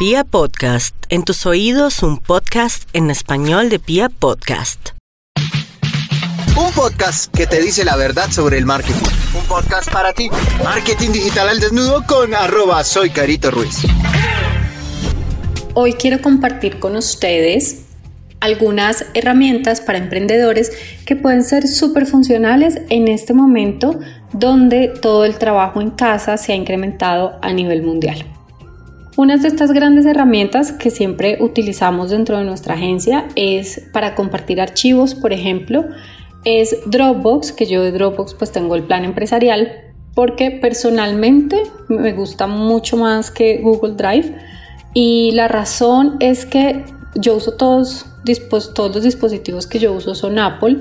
Pia Podcast, en tus oídos un podcast en español de Pia Podcast. Un podcast que te dice la verdad sobre el marketing. Un podcast para ti. Marketing digital al desnudo con arroba soy Carito Ruiz. Hoy quiero compartir con ustedes algunas herramientas para emprendedores que pueden ser súper funcionales en este momento donde todo el trabajo en casa se ha incrementado a nivel mundial. Una de estas grandes herramientas que siempre utilizamos dentro de nuestra agencia es para compartir archivos, por ejemplo, es Dropbox, que yo de Dropbox pues tengo el plan empresarial, porque personalmente me gusta mucho más que Google Drive y la razón es que yo uso todos, todos los dispositivos que yo uso son Apple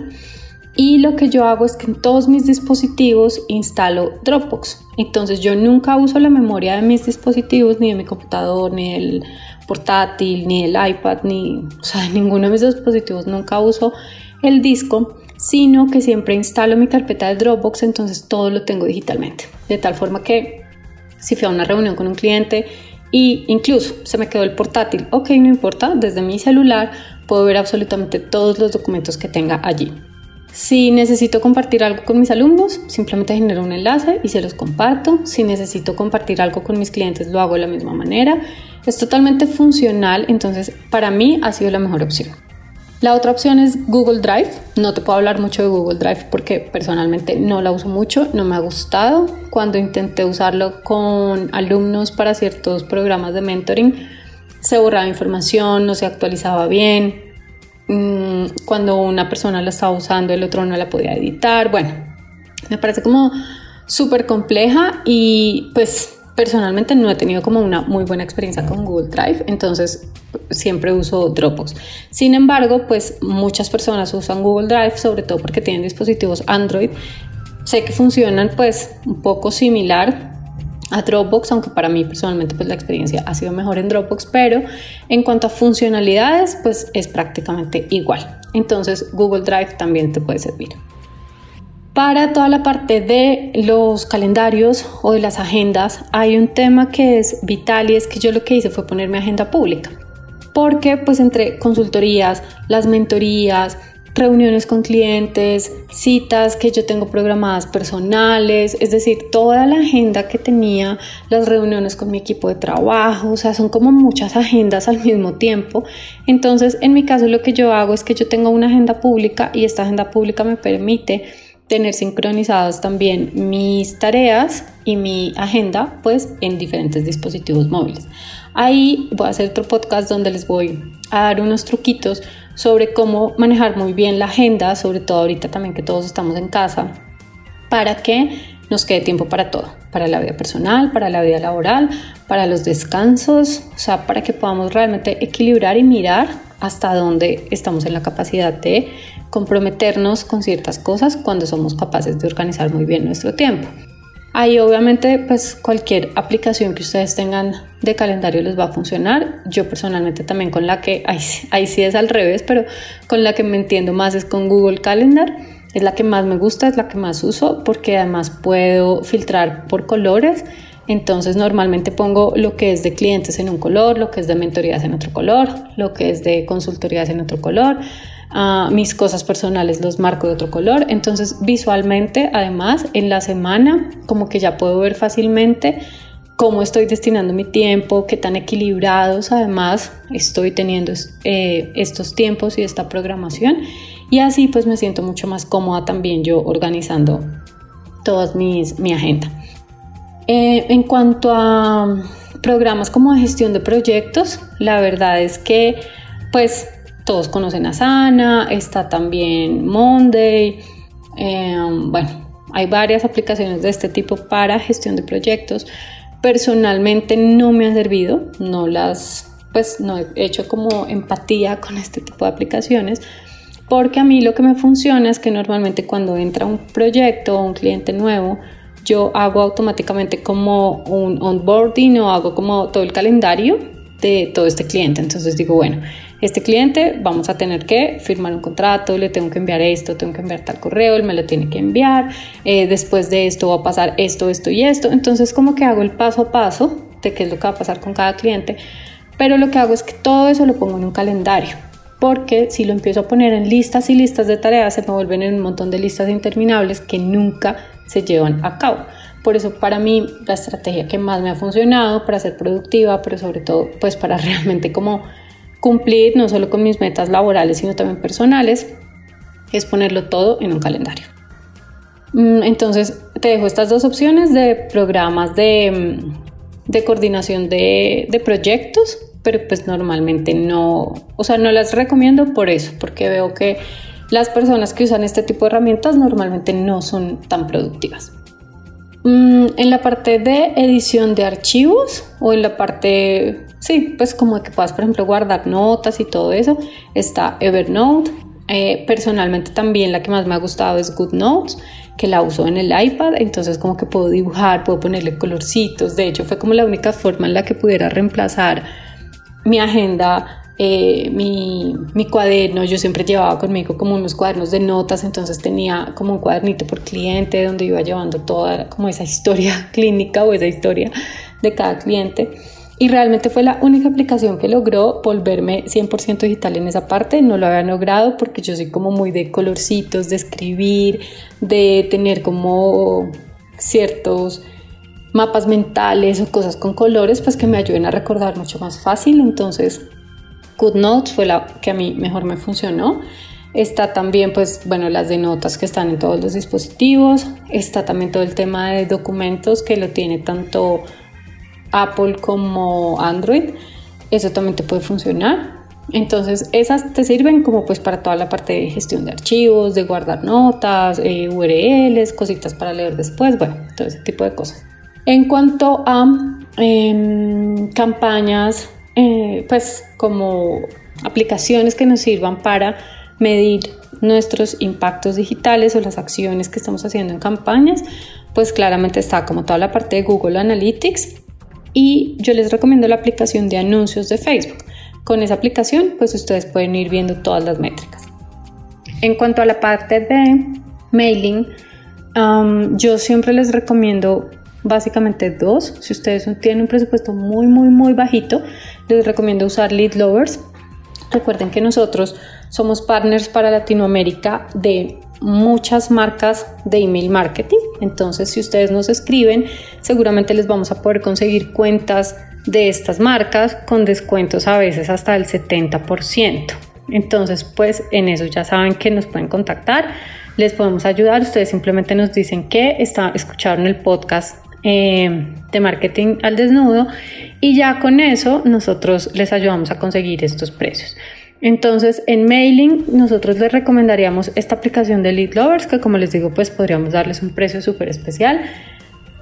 y lo que yo hago es que en todos mis dispositivos instalo Dropbox. Entonces yo nunca uso la memoria de mis dispositivos, ni de mi computador, ni del portátil, ni del iPad, ni, o sea, de ninguno de mis dispositivos nunca uso el disco, sino que siempre instalo mi carpeta de Dropbox, entonces todo lo tengo digitalmente. De tal forma que si fui a una reunión con un cliente y incluso se me quedó el portátil, ok, no importa, desde mi celular puedo ver absolutamente todos los documentos que tenga allí. Si necesito compartir algo con mis alumnos, simplemente genero un enlace y se los comparto. Si necesito compartir algo con mis clientes, lo hago de la misma manera. Es totalmente funcional, entonces para mí ha sido la mejor opción. La otra opción es Google Drive. No te puedo hablar mucho de Google Drive porque personalmente no la uso mucho, no me ha gustado. Cuando intenté usarlo con alumnos para ciertos programas de mentoring, se borraba información, no se actualizaba bien, Mm, cuando una persona la estaba usando, el otro no la podía editar. Bueno, me parece como súper compleja y pues personalmente no he tenido como una muy buena experiencia con Google Drive, entonces siempre uso Dropbox. Sin embargo, pues muchas personas usan Google Drive, sobre todo porque tienen dispositivos Android. Sé que funcionan pues un poco similar a Dropbox, aunque para mí personalmente pues la experiencia ha sido mejor en Dropbox, pero en cuanto a funcionalidades pues es prácticamente igual. Entonces Google Drive también te puede servir. Para toda la parte de los calendarios o de las agendas hay un tema que es vital y es que yo lo que hice fue poner mi agenda pública. Porque pues entre consultorías, las mentorías, reuniones con clientes, citas que yo tengo programadas personales, es decir, toda la agenda que tenía, las reuniones con mi equipo de trabajo, o sea, son como muchas agendas al mismo tiempo. Entonces, en mi caso lo que yo hago es que yo tengo una agenda pública y esta agenda pública me permite tener sincronizadas también mis tareas y mi agenda pues en diferentes dispositivos móviles. Ahí voy a hacer otro podcast donde les voy a dar unos truquitos sobre cómo manejar muy bien la agenda, sobre todo ahorita también que todos estamos en casa, para que nos quede tiempo para todo, para la vida personal, para la vida laboral, para los descansos, o sea, para que podamos realmente equilibrar y mirar hasta dónde estamos en la capacidad de comprometernos con ciertas cosas cuando somos capaces de organizar muy bien nuestro tiempo. Ahí obviamente pues cualquier aplicación que ustedes tengan de calendario les va a funcionar. Yo personalmente también con la que, ahí, sí es al revés, pero con la que me entiendo más es con Google Calendar. Es la que más me gusta, es la que más uso porque además puedo filtrar por colores. Entonces normalmente pongo lo que es de clientes en un color, lo que es de mentorías en otro color, lo que es de consultorías en otro color mis cosas personales los marco de otro color. Entonces visualmente, además, en la semana, como que ya puedo ver fácilmente cómo estoy destinando mi tiempo, qué tan equilibrados además estoy teniendo eh, estos tiempos y esta programación. Y así pues me siento mucho más cómoda también yo organizando todas mis, mi agenda. Eh, en cuanto a programas como de gestión de proyectos, la verdad es que pues todos conocen a Sana, está también Monday, em, bueno, hay varias aplicaciones de este tipo para gestión de proyectos. Personalmente no me ha servido, no las, pues no he hecho como empatía con este tipo de aplicaciones, porque a mí lo que me funciona es que normalmente cuando entra un proyecto o un cliente nuevo, yo hago automáticamente como un onboarding o hago como todo el calendario de todo este cliente. Entonces digo, bueno, este cliente vamos a tener que firmar un contrato, le tengo que enviar esto, tengo que enviar tal correo, él me lo tiene que enviar, eh, después de esto va a pasar esto, esto y esto. Entonces como que hago el paso a paso de qué es lo que va a pasar con cada cliente Pero lo que hago es que todo eso lo pongo en un calendario, porque si lo empiezo a poner en listas y listas de tareas, se me vuelven en un montón de listas interminables que nunca se llevan a cabo. Por eso para mí la estrategia que más me ha funcionado para ser productiva, pero sobre todo pues para realmente como cumplir no solo con mis metas laborales, sino también personales, es ponerlo todo en un calendario. Mm, entonces te dejo estas dos opciones de programas de, mm, coordinación de, de, proyectos, pero pues normalmente no, o sea, no las recomiendo por eso, porque veo que las personas que usan este tipo de herramientas normalmente no son tan productivas. Mm, en la parte de edición de archivos o en la parte, sí, pues como que puedas, por ejemplo, guardar notas y todo eso, está Evernote. Eh, personalmente también la que más me ha gustado es GoodNotes, que la uso en el iPad, entonces como que puedo dibujar, puedo ponerle colorcitos. De hecho, fue como la única forma en la que pudiera reemplazar mi agenda eh, mi, mi, cuaderno, yo siempre llevaba conmigo como unos cuadernos de notas, entonces tenía como un cuadernito por cliente donde iba llevando toda como esa historia clínica o esa historia de cada cliente. Y realmente fue la única aplicación que logró volverme 100% digital en esa parte. No lo había logrado porque yo soy como muy de colorcitos, de escribir, de tener como ciertos mapas mentales o cosas con colores, pues que me ayuden a recordar mucho más fácil. Entonces GoodNotes fue la que a mí mejor me funcionó. Está también, pues, bueno, las de notas que están en todos los dispositivos. Está también todo el tema de documentos que lo tiene tanto Apple como Android. Eso también te puede funcionar. Entonces, esas te sirven como pues para toda la parte de gestión de archivos, de guardar notas, eh, URLs, cositas para leer después, bueno, todo ese tipo de cosas. En cuanto a em, campañas eh, pues como aplicaciones que nos sirvan para medir nuestros impactos digitales o las acciones que estamos haciendo en campañas, pues claramente está como toda la parte de Google Analytics y yo les recomiendo la aplicación de anuncios de Facebook. Con esa aplicación pues ustedes pueden ir viendo todas las métricas. En cuanto a la parte de mailing, yo siempre les recomiendo básicamente dos. Si ustedes tienen un presupuesto muy, muy, muy bajito, les recomiendo usar Lead Lovers. Recuerden que nosotros somos partners para Latinoamérica de muchas marcas de email marketing. Entonces, si ustedes nos escriben, seguramente les vamos a poder conseguir cuentas de estas marcas con descuentos a veces hasta el 70%. Entonces, pues en eso ya saben que nos pueden contactar, les podemos ayudar. Ustedes simplemente nos dicen que está, escucharon el podcast eh, de marketing al desnudo y ya con eso nosotros les ayudamos a conseguir estos precios. Entonces en mailing nosotros les recomendaríamos esta aplicación de Lead Lovers que como les digo pues podríamos darles un precio súper especial.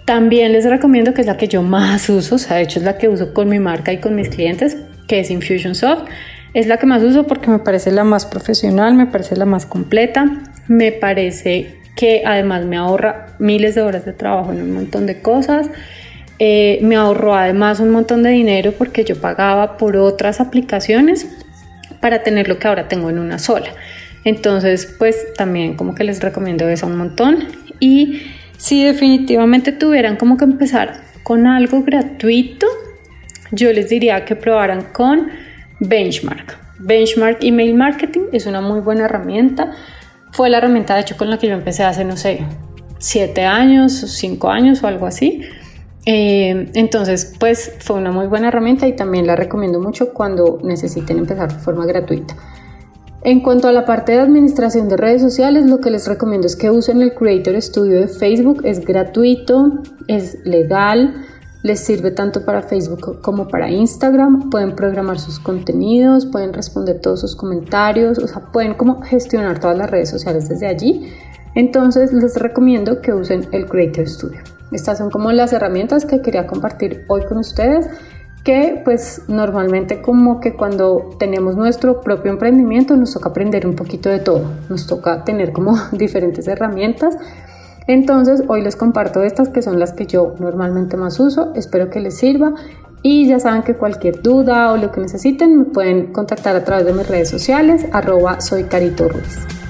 También les recomiendo que es la que yo más uso, o sea de hecho es la que uso con mi marca y con mis clientes, que es Infusionsoft. Es la que más uso porque me parece la más profesional, me parece la más completa, me parece que además me ahorra miles de horas de trabajo en un montón de cosas. Eh, me ahorró además un montón de dinero porque yo pagaba por otras aplicaciones para tener lo que ahora tengo en una sola. Entonces, pues también como que les recomiendo eso un montón. Y si definitivamente tuvieran como que empezar con algo gratuito, yo les diría que probaran con Benchmark. Benchmark Email Marketing es una muy buena herramienta fue la herramienta de hecho con la que yo empecé hace, no sé, siete años, cinco años o algo así. Eh, entonces, pues fue una muy buena herramienta y también la recomiendo mucho cuando necesiten empezar de forma gratuita. En cuanto a la parte de administración de redes sociales, lo que les recomiendo es que usen el Creator Studio de Facebook. Es gratuito, es legal, les sirve tanto para Facebook como para Instagram. Pueden programar sus contenidos, pueden responder todos sus comentarios, o sea, pueden como gestionar todas las redes sociales desde allí. Entonces les recomiendo que usen el Creator Studio. Estas son como las herramientas que quería compartir hoy con ustedes que pues normalmente como que cuando tenemos nuestro propio emprendimiento nos toca aprender un poquito de todo, nos toca tener como diferentes herramientas entonces hoy les comparto estas que son las que yo normalmente más uso, espero que les sirva y ya saben que cualquier duda o lo que necesiten me pueden contactar a través de mis redes sociales arroba soy Carito Ruiz.